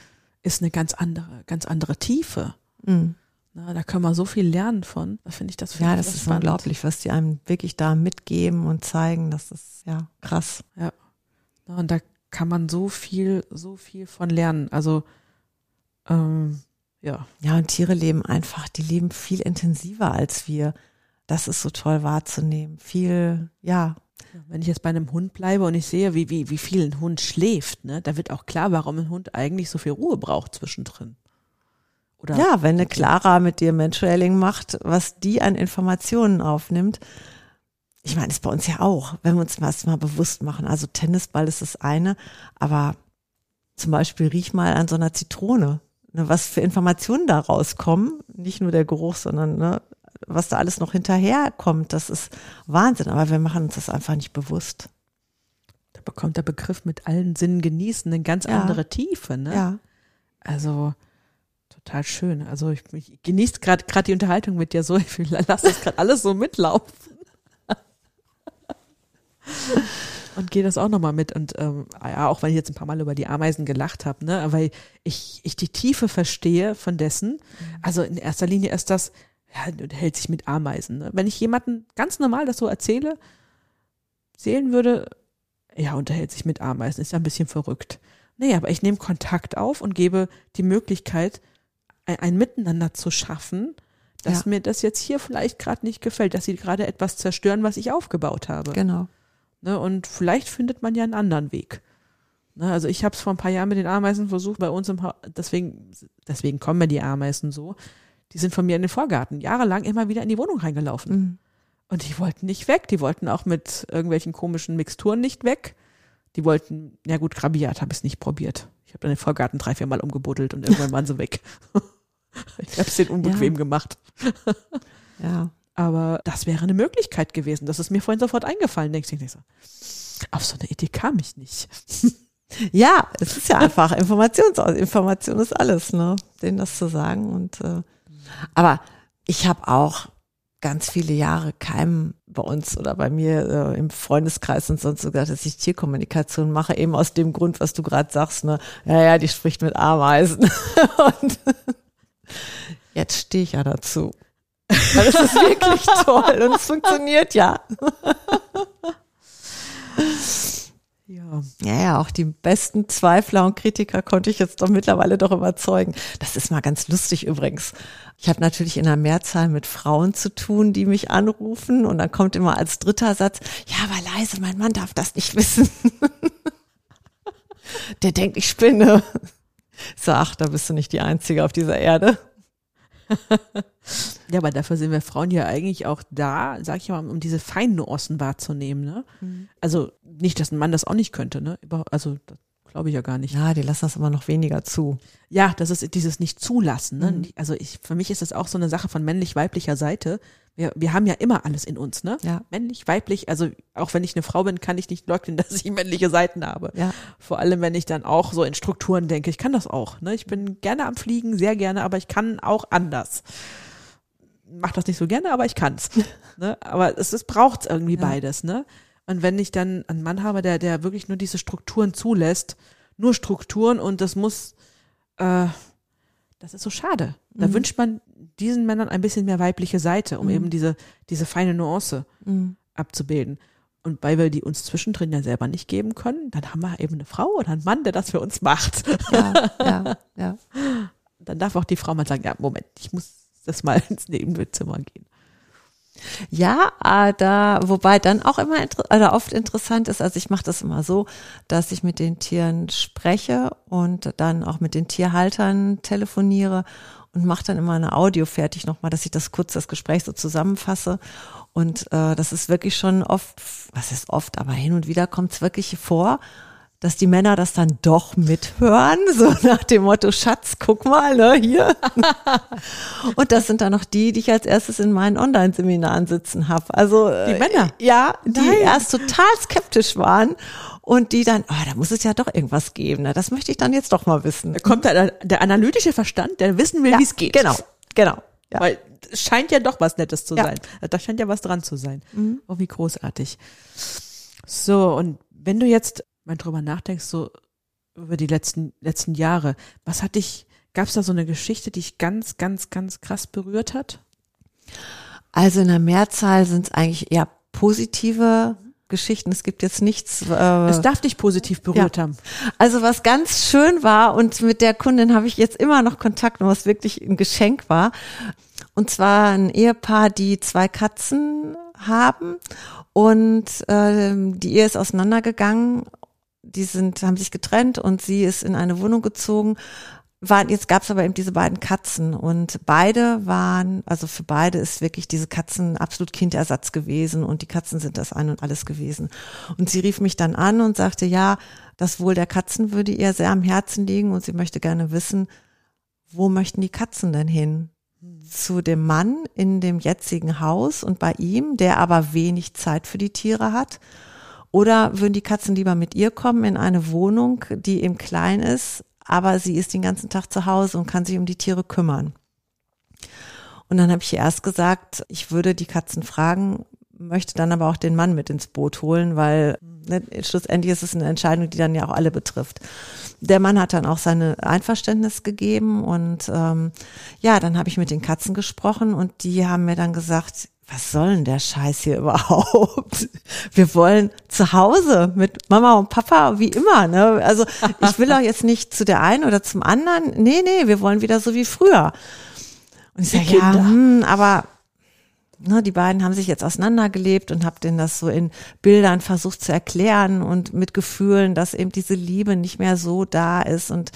ist eine ganz andere, ganz andere Tiefe. Mhm. Na, da können wir so viel lernen von. Da finde ich das Ja, das ist spannend. unglaublich, was die einem wirklich da mitgeben und zeigen. Das ist ja krass. Ja. Na, und da kann man so viel, so viel von lernen. Also ähm, ja. Ja, und Tiere leben einfach, die leben viel intensiver als wir das ist so toll wahrzunehmen. Viel, ja. Wenn ich jetzt bei einem Hund bleibe und ich sehe, wie, wie, wie viel ein Hund schläft, ne, da wird auch klar, warum ein Hund eigentlich so viel Ruhe braucht zwischendrin. Oder ja, wenn eine Clara mit dir Mentrailing macht, was die an Informationen aufnimmt. Ich meine, ist bei uns ja auch, wenn wir uns das mal bewusst machen. Also Tennisball ist das eine, aber zum Beispiel riech mal an so einer Zitrone. Ne, was für Informationen da rauskommen. Nicht nur der Geruch, sondern ne, was da alles noch hinterherkommt, das ist Wahnsinn. Aber wir machen uns das einfach nicht bewusst. Da bekommt der Begriff mit allen Sinnen genießen eine ganz ja. andere Tiefe, ne? Ja. Also, Total schön. Also ich, ich genieße gerade gerade die Unterhaltung mit dir so. Ich lasse das gerade alles so mitlaufen. und gehe das auch nochmal mit. Und ähm, ja, auch weil ich jetzt ein paar Mal über die Ameisen gelacht habe, ne, weil ich, ich die Tiefe verstehe von dessen. Also in erster Linie ist das, ja, hält sich mit Ameisen. Ne? Wenn ich jemanden ganz normal das so erzähle, sehen würde, ja, unterhält sich mit Ameisen, ist ja ein bisschen verrückt. Nee, aber ich nehme Kontakt auf und gebe die Möglichkeit, ein, ein Miteinander zu schaffen, dass Ja. mir das jetzt hier vielleicht gerade nicht gefällt, dass sie gerade etwas zerstören, was ich aufgebaut habe. Genau. Ne, und vielleicht findet man ja einen anderen Weg. Ne, also ich habe es vor ein paar Jahren mit den Ameisen versucht bei uns im Haus. Deswegen, deswegen kommen mir die Ameisen so. Die sind von mir in den Vorgarten jahrelang immer wieder in die Wohnung reingelaufen. Mhm. Und die wollten nicht weg. Die wollten auch mit irgendwelchen komischen Mixturen nicht weg. Die wollten, ja gut, Grabiat habe ich es nicht probiert. Ich habe dann den Vorgarten drei, vier Mal umgebuddelt und irgendwann waren sie weg. ich habe es denen unbequem Ja. gemacht. Ja. Aber das wäre eine Möglichkeit gewesen. Das ist mir vorhin sofort eingefallen. Denkst du nicht so, auf so eine Idee kam ich nicht. Ja, es ist ja einfach Informations Information ist alles, ne? Denen das zu sagen und äh, aber ich habe auch ganz viele Jahre keinem bei uns oder bei mir äh, im Freundeskreis und sonst so gesagt, dass ich Tierkommunikation mache, eben aus dem Grund, was du gerade sagst, ne? Ja, ja, die spricht mit Ameisen. und jetzt stehe ich ja dazu. Weil es ist wirklich toll und es funktioniert ja. Ja. Ja, auch die besten Zweifler und Kritiker konnte ich jetzt doch mittlerweile doch überzeugen. Das ist mal ganz lustig übrigens. Ich habe natürlich in der Mehrzahl mit Frauen zu tun, die mich anrufen und dann kommt immer als dritter Satz, ja, aber leise, mein Mann darf das nicht wissen. Der denkt, ich spinne. Ich So, ach, da bist du nicht die Einzige auf dieser Erde. Ja, aber dafür sind wir Frauen ja eigentlich auch da, sag ich mal, um diese feinen Nuancen wahrzunehmen. Ne? Also nicht, dass ein Mann das auch nicht könnte. Ne? Also das glaube ich ja gar nicht. Ja, die lassen das immer noch weniger zu. Ja, das ist dieses Nicht-Zulassen. Ne? Mhm. Also ich, für mich ist das auch so eine Sache von männlich-weiblicher Seite. Wir, wir haben ja immer alles in uns, ne? Ja. Männlich, weiblich, also auch wenn ich eine Frau bin, kann ich nicht leugnen, dass ich männliche Seiten habe. Ja. Vor allem, wenn ich dann auch so in Strukturen denke. Ich kann das auch. Ne? Ich bin gerne am Fliegen, sehr gerne, aber ich kann auch anders. Mach das nicht so gerne, aber ich kann's. ne? Aber es, es braucht irgendwie Ja. beides. Ne? Und wenn ich dann einen Mann habe, der, der wirklich nur diese Strukturen zulässt, nur Strukturen und das muss, äh, das ist so schade. Da Mhm. wünscht man diesen Männern ein bisschen mehr weibliche Seite, um Mhm. eben diese, diese feine Nuance Mhm. abzubilden. Und weil wir die uns zwischendrin ja selber nicht geben können, dann haben wir eben eine Frau oder einen Mann, der das für uns macht. Ja, ja, ja. Dann darf auch die Frau mal sagen, ja, Moment, ich muss das mal ins Nebenzimmer gehen. Ja, äh, da, wobei dann auch immer oder oft interessant ist, also ich mache das immer so, dass ich mit den Tieren spreche und dann auch mit den Tierhaltern telefoniere und mache dann immer eine Audio fertig nochmal, dass ich das kurz das Gespräch so zusammenfasse. Und äh, das ist wirklich schon oft, was ist oft, aber hin und wieder kommt es wirklich vor, dass die Männer das dann doch mithören, so nach dem Motto, Schatz, guck mal, ne, hier. Und das sind dann noch die, die ich als erstes in meinen Online-Seminaren sitzen habe. Also Die äh, Männer? Ja, die Nein. erst total skeptisch waren und die dann, ah, da muss es ja doch irgendwas geben. Ne? Das möchte ich dann jetzt doch mal wissen. Da kommt der, der analytische Verstand, der wissen will, ja, wie es geht. Genau, genau. Ja. Weil es scheint ja doch was Nettes zu Ja. sein. Da scheint ja was dran zu sein. Oh, wie großartig. So, und wenn du jetzt mal drüber nachdenkst, so über die letzten, letzten Jahre, was hat dich, gab es da so eine Geschichte, die dich ganz, ganz, ganz krass berührt hat? Also in der Mehrzahl sind es eigentlich eher positive Geschichten. Es gibt jetzt nichts. Äh, Es darf dich positiv berührt haben. Also was ganz schön war und mit der Kundin habe ich jetzt immer noch Kontakt und was wirklich ein Geschenk war. Und zwar ein Ehepaar, die zwei Katzen haben und ähm, die Ehe ist auseinandergegangen. Die sind, haben sich getrennt und sie ist in eine Wohnung gezogen. War, jetzt gab es aber eben diese beiden Katzen und beide waren, also für beide ist wirklich diese Katzen absolut Kindersatz gewesen und die Katzen sind das ein und alles gewesen. Und sie rief mich dann an und sagte, ja, das Wohl der Katzen würde ihr sehr am Herzen liegen und sie möchte gerne wissen, wo möchten die Katzen denn hin? Zu dem Mann in dem jetzigen Haus und bei ihm, der aber wenig Zeit für die Tiere hat? Oder würden die Katzen lieber mit ihr kommen in eine Wohnung, die eben klein ist, aber sie ist den ganzen Tag zu Hause und kann sich um die Tiere kümmern. Und dann habe ich erst gesagt, ich würde die Katzen fragen, möchte dann aber auch den Mann mit ins Boot holen, weil ne, schlussendlich ist es eine Entscheidung, die dann ja auch alle betrifft. Der Mann hat dann auch seine Einverständnis gegeben und ähm, ja, dann habe ich mit den Katzen gesprochen und die haben mir dann gesagt, was soll denn der Scheiß hier überhaupt? Wir wollen zu Hause mit Mama und Papa, wie immer. Ne? Also ich will auch jetzt nicht zu der einen oder zum anderen. Nee, nee, wir wollen wieder so wie früher. Und ich sage, ja, hm, aber ne, die beiden haben sich jetzt auseinandergelebt und habe denen das so in Bildern versucht zu erklären und mit Gefühlen, dass eben diese Liebe nicht mehr so da ist und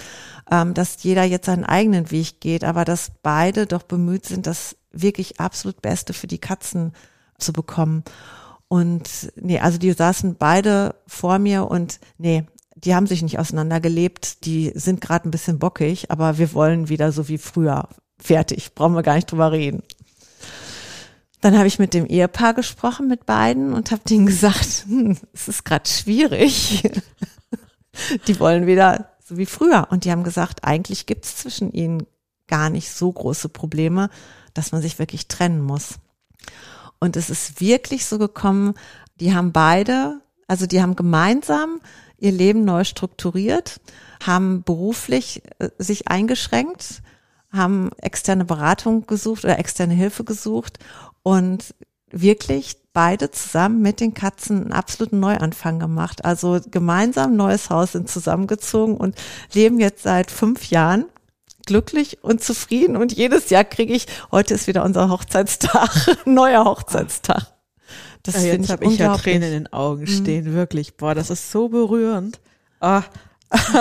ähm, dass jeder jetzt seinen eigenen Weg geht, aber dass beide doch bemüht sind, das wirklich absolut Beste für die Katzen zu bekommen. Und nee, also die saßen beide vor mir und nee, die haben sich nicht auseinandergelebt, die sind gerade ein bisschen bockig, aber wir wollen wieder so wie früher. Fertig, brauchen wir gar nicht drüber reden. Dann habe ich mit dem Ehepaar gesprochen, mit beiden, und habe denen gesagt, hm, es ist gerade schwierig. die wollen wieder so wie früher. Und die haben gesagt, eigentlich gibt es zwischen ihnen gar nicht so große Probleme, dass man sich wirklich trennen muss. Und es ist wirklich so gekommen, die haben beide, also die haben gemeinsam ihr Leben neu strukturiert, haben beruflich äh, sich eingeschränkt, haben externe Beratung gesucht oder externe Hilfe gesucht und wirklich beide zusammen mit den Katzen einen absoluten Neuanfang gemacht. Also gemeinsam ein neues Haus sind zusammengezogen und leben jetzt seit fünf Jahren glücklich und zufrieden und jedes Jahr kriege ich, heute ist wieder unser Hochzeitstag, neuer Hochzeitstag. Das ja, jetzt habe ich ja Tränen in den Augen mhm. stehen, mhm. wirklich. Boah, das ist so berührend. Ah.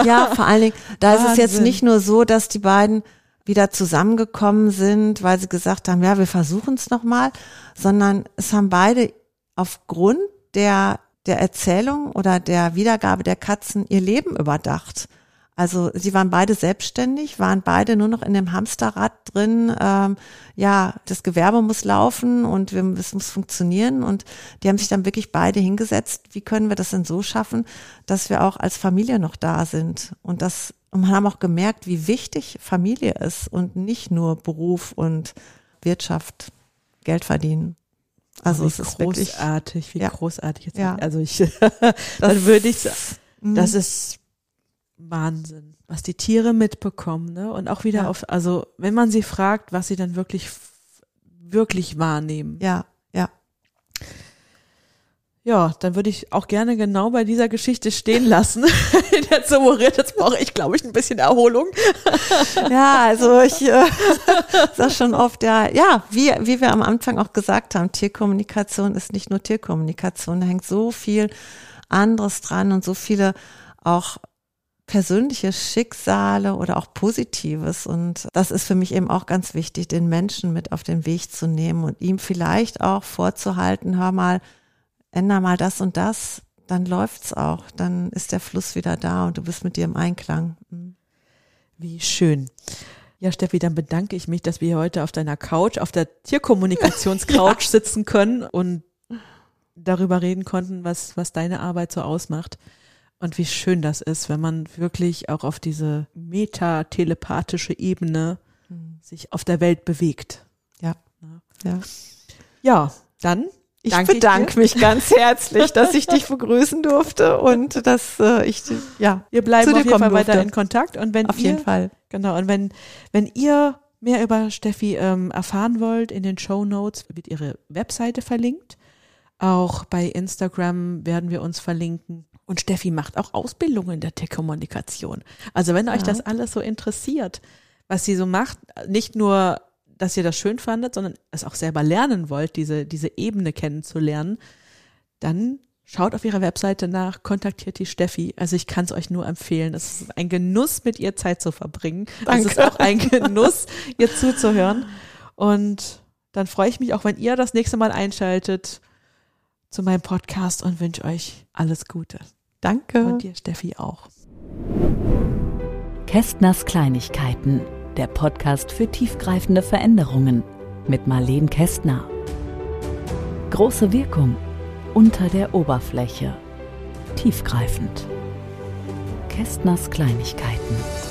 Ja, vor allen Dingen, da Wahnsinn. ist es jetzt nicht nur so, dass die beiden wieder zusammengekommen sind, weil sie gesagt haben, ja, wir versuchen es nochmal, sondern es haben beide aufgrund der, der Erzählung oder der Wiedergabe der Katzen ihr Leben überdacht. Also sie waren beide selbstständig, waren beide nur noch in dem Hamsterrad drin. Ähm, ja, das Gewerbe muss laufen und wir, es muss funktionieren. Und die haben sich dann wirklich beide hingesetzt. Wie können wir das denn so schaffen, dass wir auch als Familie noch da sind? Und das und man haben auch gemerkt, wie wichtig Familie ist und nicht nur Beruf und Wirtschaft, Geld verdienen. Also oh, es ist großartig, wirklich, wie ja. großartig jetzt. Ja. Also ich, dann würde ich, mhm. das ist Wahnsinn, was die Tiere mitbekommen, ne? Und auch wieder ja. auf, also wenn man sie fragt, was sie dann wirklich, wirklich wahrnehmen. Ja, ja. Dann würde ich auch gerne genau bei dieser Geschichte stehen lassen. Jetzt summariert, jetzt brauche ich, glaube ich, ein bisschen Erholung. ja, also ich äh, sag schon oft, ja, ja, wie, wie wir am Anfang auch gesagt haben, Tierkommunikation ist nicht nur Tierkommunikation, da hängt so viel anderes dran und so viele auch persönliche Schicksale oder auch Positives. Und das ist für mich eben auch ganz wichtig, den Menschen mit auf den Weg zu nehmen und ihm vielleicht auch vorzuhalten, hör mal, änder mal das und das, dann läuft's auch. Dann ist der Fluss wieder da und du bist mit dir im Einklang. Mhm. Wie schön. Ja, Steffi, dann bedanke ich mich, dass wir heute auf deiner Couch, auf der Tierkommunikationscouch ja. sitzen können und darüber reden konnten, was, was deine Arbeit so ausmacht. Und wie schön das ist, wenn man wirklich auch auf diese meta-telepathische Ebene mhm. sich auf der Welt bewegt. Ja. Ja, ja dann ich Danke bedanke mich ganz herzlich, dass ich dich begrüßen durfte und dass äh, ich ja wir bleiben auf jeden Fall weiter in Kontakt und wenn auf ihr, jeden Fall genau und wenn wenn ihr mehr über Steffi ähm, erfahren wollt, in den Show Notes wird ihre Webseite verlinkt. Auch bei Instagram werden wir uns verlinken. Und Steffi macht auch Ausbildungen der Tech-Kommunikation. Also wenn ja. euch das alles so interessiert, was sie so macht, nicht nur dass ihr das schön fandet, sondern es auch selber lernen wollt, diese, diese Ebene kennenzulernen, dann schaut auf ihrer Webseite nach, kontaktiert die Steffi. Also ich kann es euch nur empfehlen. Es ist ein Genuss, mit ihr Zeit zu verbringen. Danke. Es ist auch ein Genuss, ihr zuzuhören. Und dann freue ich mich auch, wenn ihr das nächste Mal einschaltet zu meinem Podcast und wünsche euch alles Gute. Danke. Und dir, Steffi, auch. Kästners Kleinigkeiten der Podcast für tiefgreifende Veränderungen mit Marleen Kästner. Große Wirkung unter der Oberfläche. Tiefgreifend. Kästners Kleinigkeiten.